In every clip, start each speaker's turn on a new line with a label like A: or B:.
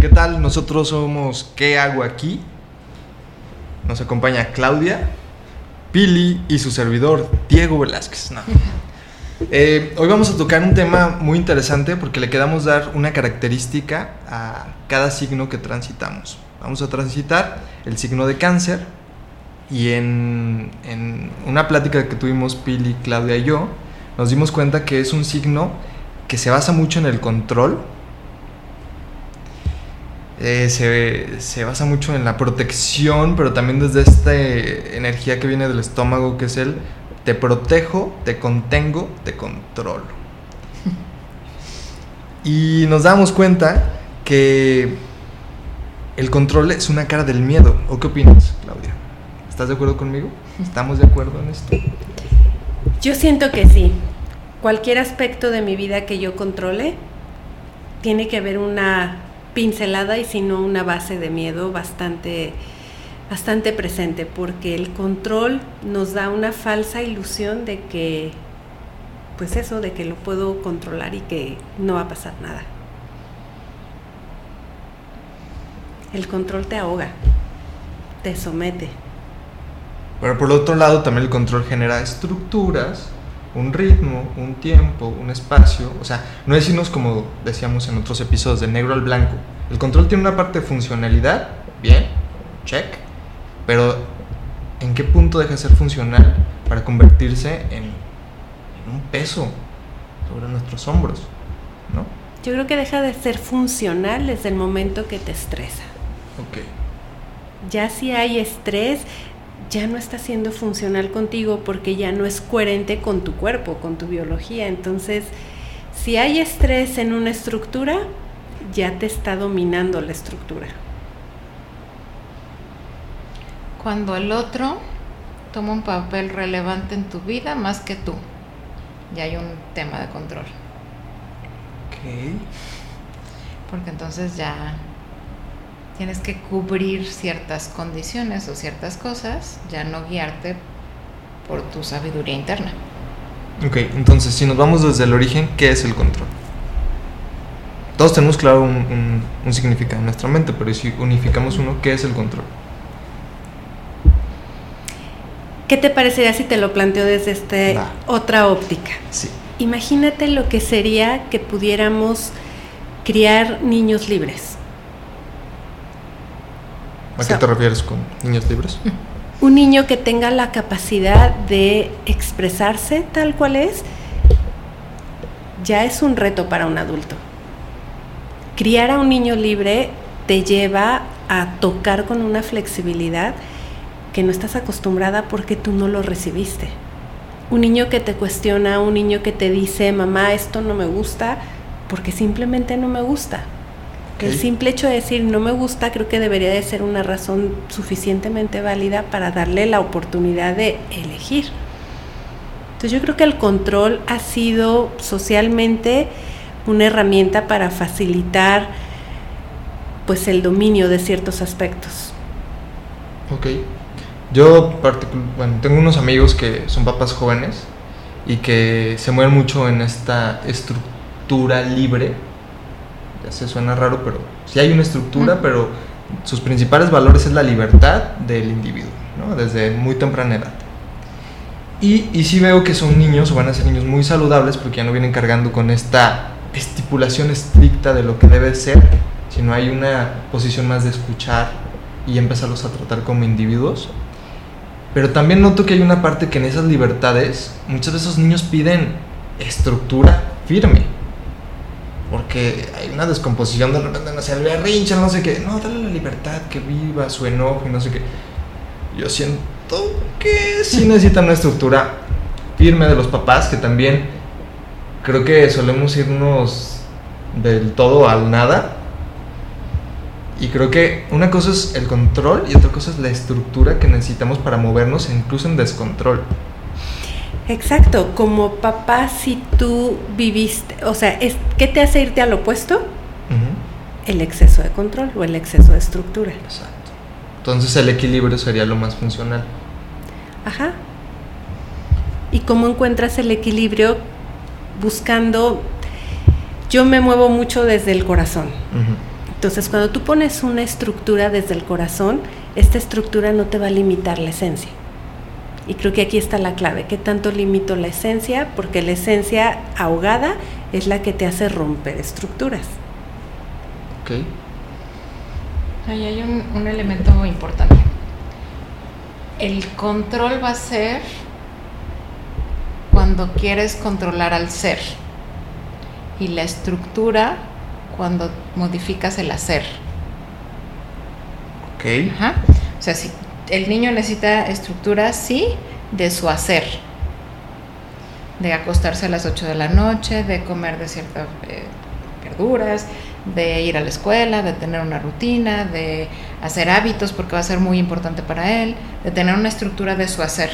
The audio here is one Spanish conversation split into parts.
A: ¿Qué tal? Nosotros somos ¿Qué hago aquí? Nos acompaña Claudia, Pili y su servidor Diego Velázquez. No. Eh, hoy vamos a tocar un tema muy interesante porque le queremos dar una característica a cada signo que transitamos. Vamos a transitar el signo de cáncer y en, en una plática que tuvimos Pili, Claudia y yo, nos dimos cuenta que es un signo que se basa mucho en el control, eh, se, se, basa mucho en la protección, pero también desde esta energía que viene del estómago, que es el te protejo, te contengo, te controlo. Y nos damos cuenta que el control es una cara del miedo. ¿O qué opinas, Claudia? ¿Estás de acuerdo conmigo? ¿Estamos de acuerdo en esto?
B: Yo siento que sí. Cualquier aspecto de mi vida que yo controle tiene que haber una pincelada y si no una base de miedo bastante bastante presente porque el control nos da una falsa ilusión de que pues eso de que lo puedo controlar y que no va a pasar nada. El control te ahoga, te somete.
A: Pero por otro lado también el control genera estructuras, un ritmo, un tiempo, un espacio. O sea, no es irnos como decíamos en otros episodios, de negro al blanco. El control tiene una parte de funcionalidad, bien, check. Pero ¿en qué punto deja de ser funcional para convertirse en, en un peso sobre nuestros hombros? ¿No?
B: Yo creo que deja de ser funcional desde el momento que te estresa.
A: Ok.
B: Ya si hay estrés, ya no está siendo funcional contigo porque ya no es coherente con tu cuerpo, con tu biología. Entonces, si hay estrés en una estructura, ya te está dominando la estructura.
C: Cuando el otro toma un papel relevante en tu vida más que tú, ya hay un tema de control.
A: Ok.
C: Porque entonces ya tienes que cubrir ciertas condiciones o ciertas cosas, ya no guiarte por tu sabiduría interna.
A: Ok, entonces si nos vamos desde el origen, ¿qué es el control? Todos tenemos claro un, un, un significado en nuestra mente, pero si unificamos uno, ¿qué es el control?
B: ¿Qué te parecería si te lo planteo desde esta
A: Va.
B: otra óptica?
A: Sí.
B: Imagínate lo que sería que pudiéramos criar niños libres.
A: ¿A
B: sea-
A: qué te refieres con niños libres?
B: Un niño que tenga la capacidad de expresarse tal cual es, ya es un reto para un adulto. Criar a un niño libre te lleva a tocar con una flexibilidad que no estás acostumbrada porque tú no lo recibiste. Un niño que te cuestiona, un niño que te dice, mamá, esto no me gusta, porque simplemente no me gusta. El simple hecho de decir no me gusta creo que debería de ser una razón suficientemente válida para darle la oportunidad de elegir. Entonces yo creo que el control ha sido socialmente una herramienta para facilitar pues el dominio de ciertos aspectos.
A: Ok. Yo, bueno, tengo unos amigos que son papás jóvenes y que se mueven mucho en esta estructura libre. Ya se suena raro, pero sí hay una estructura, pero sus principales valores es la libertad del individuo, ¿no? Desde muy temprana edad. Y, y sí veo que son niños, o van a ser niños muy saludables, porque ya no vienen cargando con esta estipulación estricta de lo que debe ser, sino hay una posición más de escuchar y empezarlos a tratar como individuos. Pero también noto que hay una parte que en esas libertades muchos de esos niños piden estructura firme. Porque hay una descomposición de repente, no sé, el berrinche, no sé qué. No, dale la libertad, que viva su enojo y no sé qué. Yo siento que sí necesitan una estructura firme de los papás, que también creo que solemos irnos del todo al nada. Y creo que una cosa es el control y otra cosa es la estructura que necesitamos para movernos incluso en descontrol.
B: Exacto, como papá si tú viviste, o sea, es, ¿qué te hace irte al opuesto? El exceso de control o el exceso de estructura.
A: Exacto. Entonces el equilibrio sería lo más funcional.
B: Ajá. ¿Y cómo encuentras el equilibrio buscando, yo me muevo mucho desde el corazón. Entonces, cuando tú pones una estructura desde el corazón, esta estructura no te va a limitar la esencia. Y creo que aquí está la clave, ¿qué tanto limito la esencia? Porque la esencia ahogada es la que te hace romper estructuras.
A: Ok.
C: Ahí hay un, un elemento importante. El control va a ser cuando quieres controlar al ser. Y la estructura cuando modificas el hacer.
A: Ok.
C: Ajá. O sea, si el niño necesita estructura, sí, de su hacer. De acostarse a las 8 de la noche, de comer de ciertas eh, verduras, de ir a la escuela, de tener una rutina, de hacer hábitos porque va a ser muy importante para él, de tener una estructura de su hacer.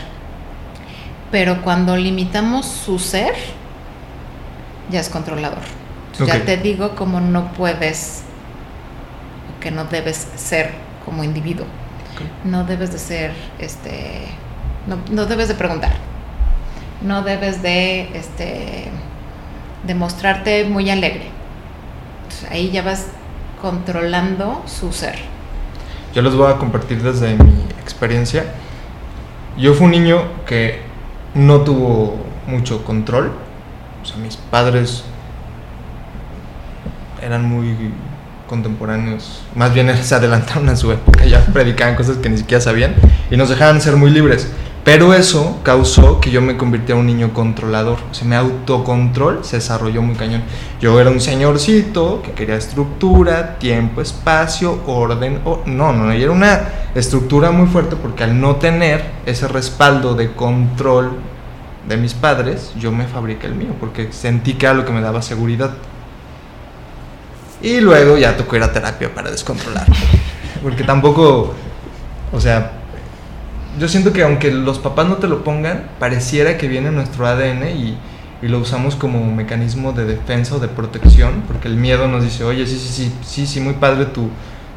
C: Pero cuando limitamos su ser, ya es controlador. Ya te digo cómo no puedes, o que no debes ser como individuo. No debes de ser, este, no, no debes de preguntar. No debes de, este, de mostrarte muy alegre. Entonces, ahí ya vas controlando su ser.
A: Yo les voy a compartir desde mi experiencia. Yo fui un niño que no tuvo mucho control. O sea, mis padres eran muy contemporáneos. Más bien se adelantaron a su época, ya predicaban cosas que ni siquiera sabían y nos dejaban ser muy libres. Pero eso causó que yo me convirtiera en un niño controlador. O sea, mi autocontrol se desarrolló muy cañón. Yo era un señorcito que quería estructura, tiempo, espacio, orden. O... No, no, y era una estructura muy fuerte porque al no tener ese respaldo de control de mis padres, yo me fabriqué el mío porque sentí que era lo que me daba seguridad. Y luego ya tocó ir a terapia para descontrolar. Porque tampoco, o sea, yo siento que aunque los papás no te lo pongan, pareciera que viene en nuestro ADN y, y lo usamos como mecanismo de defensa o de protección, porque el miedo nos dice, oye, sí, sí, sí, sí, sí, muy padre tu,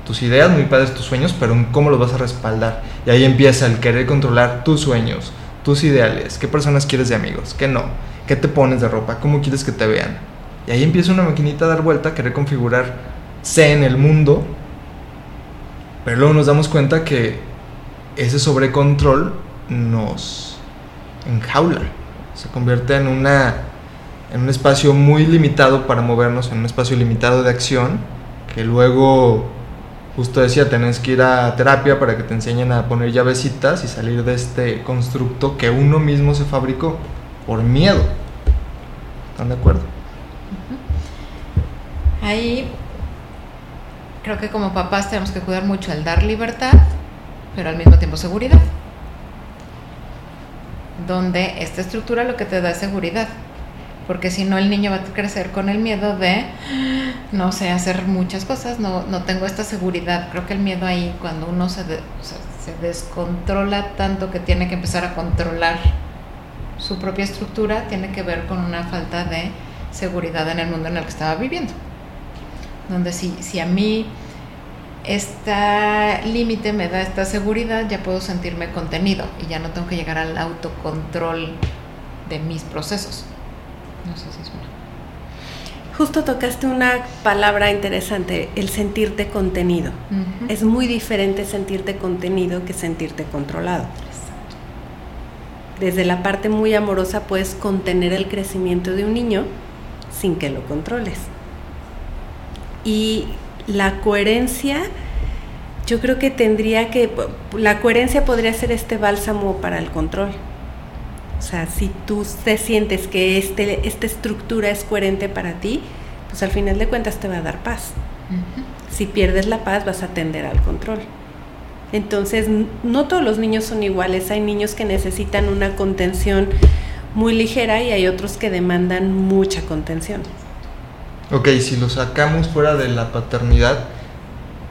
A: tus ideas, muy padres tus sueños, pero ¿cómo los vas a respaldar? Y ahí empieza el querer controlar tus sueños, tus ideales, qué personas quieres de amigos, qué no, qué te pones de ropa, cómo quieres que te vean. Y ahí empieza una maquinita a dar vuelta, a querer configurar C en el mundo, pero luego nos damos cuenta que ese sobrecontrol nos enjaula, se convierte en una en un espacio muy limitado para movernos, en un espacio limitado de acción, que luego, justo decía, tenés que ir a terapia para que te enseñen a poner llavecitas y salir de este constructo que uno mismo se fabricó por miedo. ¿Están de acuerdo?
C: Ahí creo que como papás tenemos que cuidar mucho el dar libertad, pero al mismo tiempo seguridad. Donde esta estructura lo que te da es seguridad. Porque si no, el niño va a crecer con el miedo de, no sé, hacer muchas cosas, no, no tengo esta seguridad. Creo que el miedo ahí, cuando uno se, de- se descontrola tanto que tiene que empezar a controlar su propia estructura, tiene que ver con una falta de seguridad en el mundo en el que estaba viviendo. Donde si, si a mí este límite me da esta seguridad, ya puedo sentirme contenido y ya no tengo que llegar al autocontrol de mis procesos. No sé si es una.
B: Justo tocaste una palabra interesante, el sentirte contenido. Es muy diferente sentirte contenido que sentirte controlado.
C: Exacto.
B: Desde la parte muy amorosa puedes contener el crecimiento de un niño sin que lo controles. Y la coherencia, yo creo que tendría que, la coherencia podría ser este bálsamo para el control. O sea, si tú te sientes que este, esta estructura es coherente para ti, pues al final de cuentas te va a dar paz. Si pierdes la paz vas a tender al control. Entonces, no todos los niños son iguales. Hay niños que necesitan una contención muy ligera y hay otros que demandan mucha contención.
A: Ok, si lo sacamos fuera de la paternidad,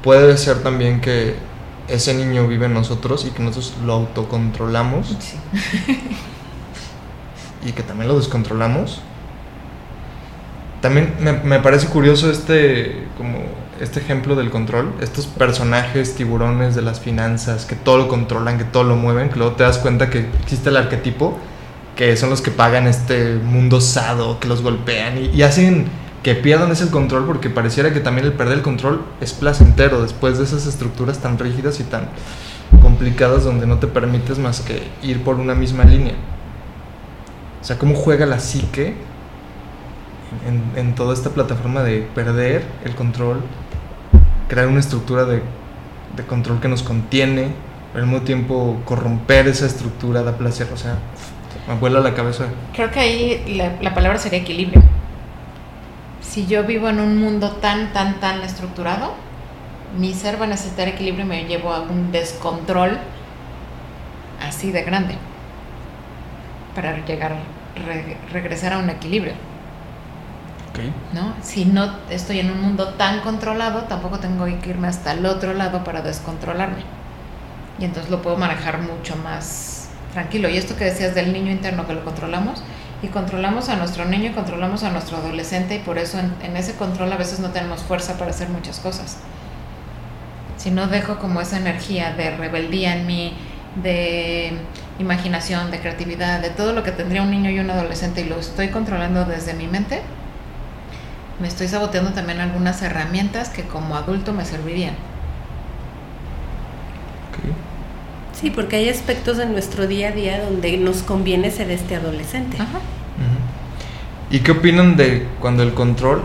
A: puede ser también que ese niño vive en nosotros y que nosotros lo autocontrolamos
C: Sí.
A: y que también lo descontrolamos. También me, me parece curioso este, como este ejemplo del control, estos personajes tiburones de las finanzas que todo lo controlan, que todo lo mueven, que luego te das cuenta que existe el arquetipo que son los que pagan este mundo sado, que los golpean y, y hacen que pierdan ese control porque pareciera que también el perder el control es placentero después de esas estructuras tan rígidas y tan complicadas donde no te permites más que ir por una misma línea. O sea, cómo juega la psique en, en toda esta plataforma de perder el control, crear una estructura de, de control que nos contiene, pero al mismo tiempo corromper esa estructura da placer. O sea, me vuela la cabeza.
C: Creo que ahí la, la palabra sería equilibrio. Si yo vivo en un mundo tan, tan, tan estructurado, mi ser va a necesitar equilibrio y me llevo a un descontrol así de grande para llegar, re- regresar a un equilibrio.
A: Okay.
C: ¿no? Si no estoy en un mundo tan controlado, tampoco tengo que irme hasta el otro lado para descontrolarme. Y entonces lo puedo manejar mucho más tranquilo. Y esto que decías del niño interno que lo controlamos, y controlamos a nuestro niño y controlamos a nuestro adolescente, y por eso en, ese control a veces no tenemos fuerza para hacer muchas cosas. Si no dejo como esa energía de rebeldía en mí, de imaginación, de creatividad, de todo lo que tendría un niño y un adolescente, y lo estoy controlando desde mi mente, me estoy saboteando también algunas herramientas que como adulto me servirían.
A: Okay.
B: Sí, porque hay aspectos de nuestro día a día donde nos conviene ser este adolescente.
C: Ajá.
A: ¿Y qué opinan de cuando el control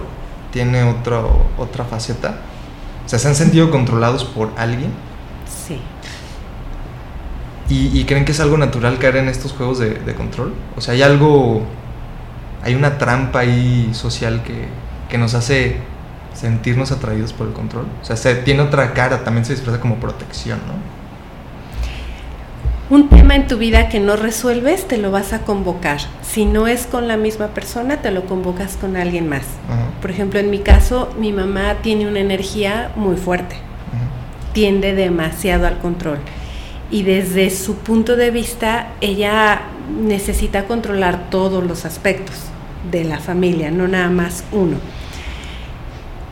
A: tiene otro, otra faceta? O sea, ¿se han sentido controlados por alguien?
B: Sí.
A: ¿Y, y creen que es algo natural caer en estos juegos de, de control? O sea, hay algo, hay una trampa ahí social que, que nos hace sentirnos atraídos por el control. O sea, se, tiene otra cara, también se disfraza como protección, ¿no?
B: Un tema en tu vida que no resuelves, te lo vas a convocar. Si no es con la misma persona, te lo convocas con alguien más. Por ejemplo, en mi caso, mi mamá tiene una energía muy fuerte. tiende demasiado al control. Y desde su punto de vista, ella necesita controlar todos los aspectos de la familia, no nada más uno.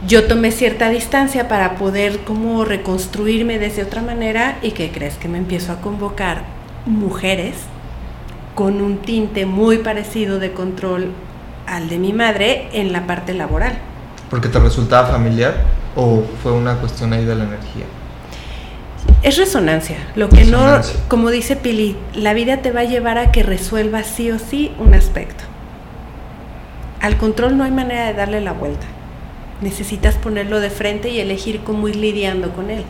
B: Yo tomé cierta distancia para poder como reconstruirme desde otra manera y que crees que me empiezo a convocar mujeres con un tinte muy parecido de control al de mi madre en la parte laboral.
A: ¿Porque te resultaba familiar o fue una cuestión ahí de la energía?
B: Es resonancia. Lo que
A: Resonancia.
B: no, como dice Pili, la vida te va a llevar a que resuelvas sí o sí un aspecto. Al control no hay manera de darle la vuelta. Necesitas ponerlo de frente y elegir cómo ir lidiando con él.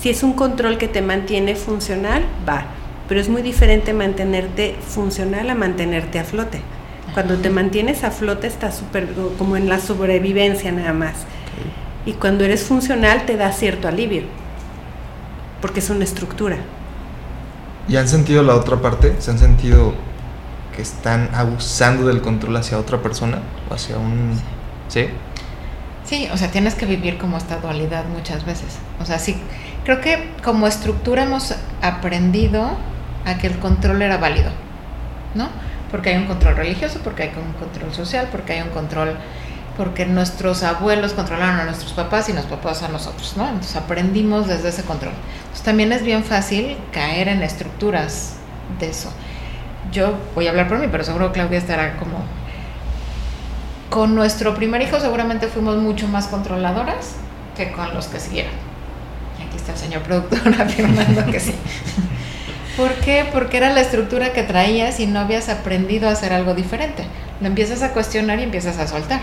B: Si es un control que te mantiene funcional, va. Pero es muy diferente mantenerte funcional a mantenerte a flote. Cuando te mantienes a flote estás súper como en la sobrevivencia nada más. Y cuando eres funcional te da cierto alivio. Porque es una estructura.
A: ¿Y han sentido la otra parte? ¿Se han sentido que están abusando del control hacia otra persona o hacia un... ¿Sí?
C: Sí, o sea, tienes que vivir como esta dualidad muchas veces. O sea, sí, creo que como estructura hemos aprendido a que el control era válido, ¿no? Porque hay un control religioso, porque hay un control social, porque hay un control, porque nuestros abuelos controlaron a nuestros papás y los papás a nosotros, ¿no? Entonces aprendimos desde ese control. Entonces también es bien fácil caer en estructuras de eso. Yo voy a hablar por mí, pero seguro Claudia estará como con nuestro primer hijo seguramente fuimos mucho más controladoras que con los que siguieron. Y aquí está el señor productor afirmando que sí. ¿Por qué? Porque era la estructura que traías y no habías aprendido a hacer algo diferente. Lo empiezas a cuestionar y empiezas a soltar.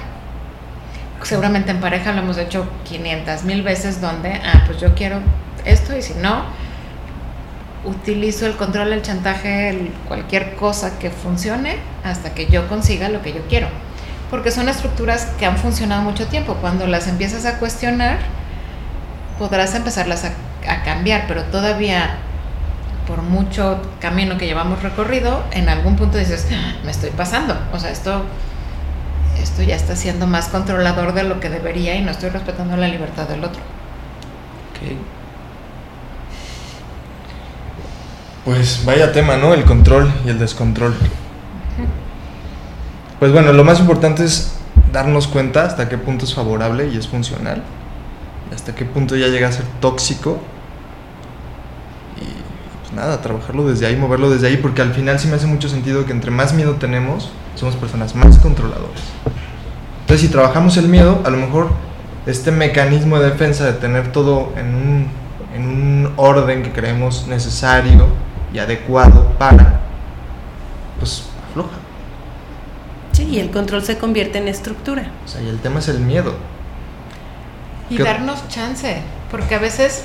C: Seguramente en pareja lo hemos hecho 500 mil veces donde, ah, pues yo quiero esto y si no, utilizo el control, el chantaje, cualquier cosa que funcione hasta que yo consiga lo que yo quiero porque son estructuras que han funcionado mucho tiempo. Cuando las empiezas a cuestionar, podrás empezarlas a, cambiar, pero todavía por mucho camino que llevamos recorrido, en algún punto dices, "Ah, me estoy pasando. O sea, esto, esto ya está siendo más controlador de lo que debería y no estoy respetando la libertad del otro.
A: Ok. Pues vaya tema, ¿no? El control y el descontrol. Pues bueno, lo más importante es darnos cuenta hasta qué punto es favorable y es funcional. Y hasta qué punto ya llega a ser tóxico. Y pues, nada, trabajarlo desde ahí, moverlo desde ahí, porque al final sí me hace mucho sentido que entre más miedo tenemos, somos personas más controladoras. Entonces, si trabajamos el miedo, a lo mejor este mecanismo de defensa de tener todo en un, en un orden que creemos necesario y adecuado para, pues afloja.
B: Sí, y el control se convierte en estructura.
A: O sea, y el tema es el miedo.
C: Y
A: ¿Qué-
C: darnos chance, porque a veces,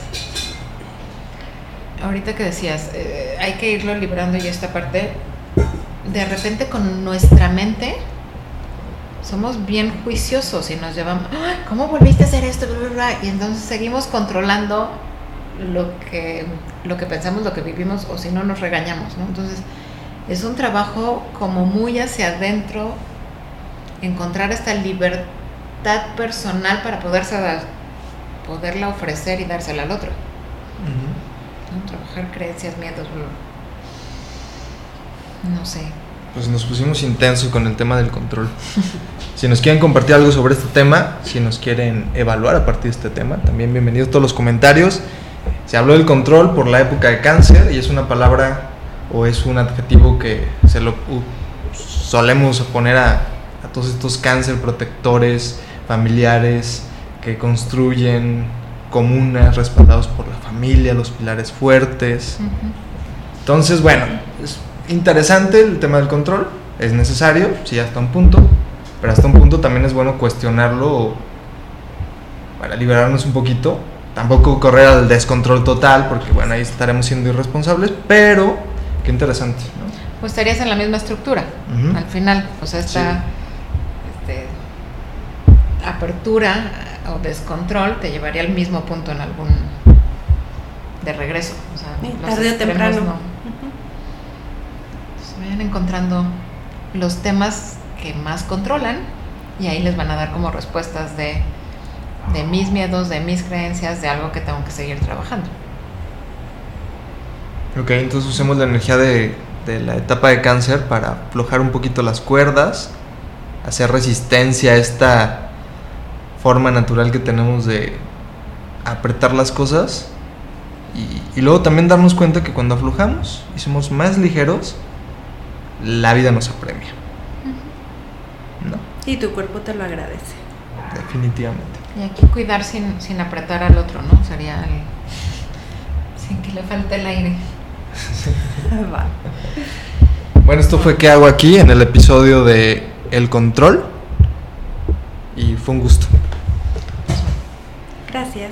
C: ahorita que decías, eh, hay que irlo librando y esta parte, de repente con nuestra mente somos bien juiciosos y nos llevamos, "Ay, ¿cómo volviste a hacer esto? Bla, bla, bla", Y entonces seguimos controlando lo que, lo que pensamos, lo que vivimos, o si no nos regañamos, ¿no? Entonces, es un trabajo como muy hacia adentro, encontrar esta libertad personal para poderse dar- poderla ofrecer y dársela al otro. ¿no? Trabajar creencias, miedos, no sé.
A: Pues nos pusimos intensos con el tema del control. Si nos quieren compartir algo sobre este tema, si nos quieren evaluar a partir de este tema, también bienvenidos todos los comentarios. Se habló del control por la época de cáncer y es una palabra o es un adjetivo que se lo solemos poner a, a todos estos cáncer protectores, familiares que construyen comunas respaldados por la familia, los pilares fuertes. Entonces, bueno, es interesante el tema del control, es necesario, sí, hasta un punto, pero hasta un punto también es bueno cuestionarlo para liberarnos un poquito. Tampoco correr al descontrol total, porque bueno, ahí estaremos siendo irresponsables, pero qué interesante, ¿no?
C: Pues estarías en la misma estructura al final. O sea, esta este, apertura o descontrol te llevaría al mismo punto en algún de regreso. O sea,
B: Sí, tarde o temprano.
C: no. Vayan encontrando los temas que más controlan y ahí les van a dar como respuestas de, de mis miedos, de mis creencias, de algo que tengo que seguir trabajando.
A: Ok, entonces usemos la energía de, de la etapa de cáncer para aflojar un poquito las cuerdas, hacer resistencia a esta forma natural que tenemos de apretar las cosas y, y luego también darnos cuenta que cuando aflojamos y somos más ligeros, la vida nos apremia. ¿No?
B: Y tu cuerpo te lo agradece.
A: Definitivamente.
C: Y aquí cuidar sin, sin apretar al otro, ¿no? Sería el- sin que le falte el aire.
B: Va.
A: Bueno, esto fue ¿Qué hago aquí? en el episodio de El Control y fue un gusto.
B: Gracias.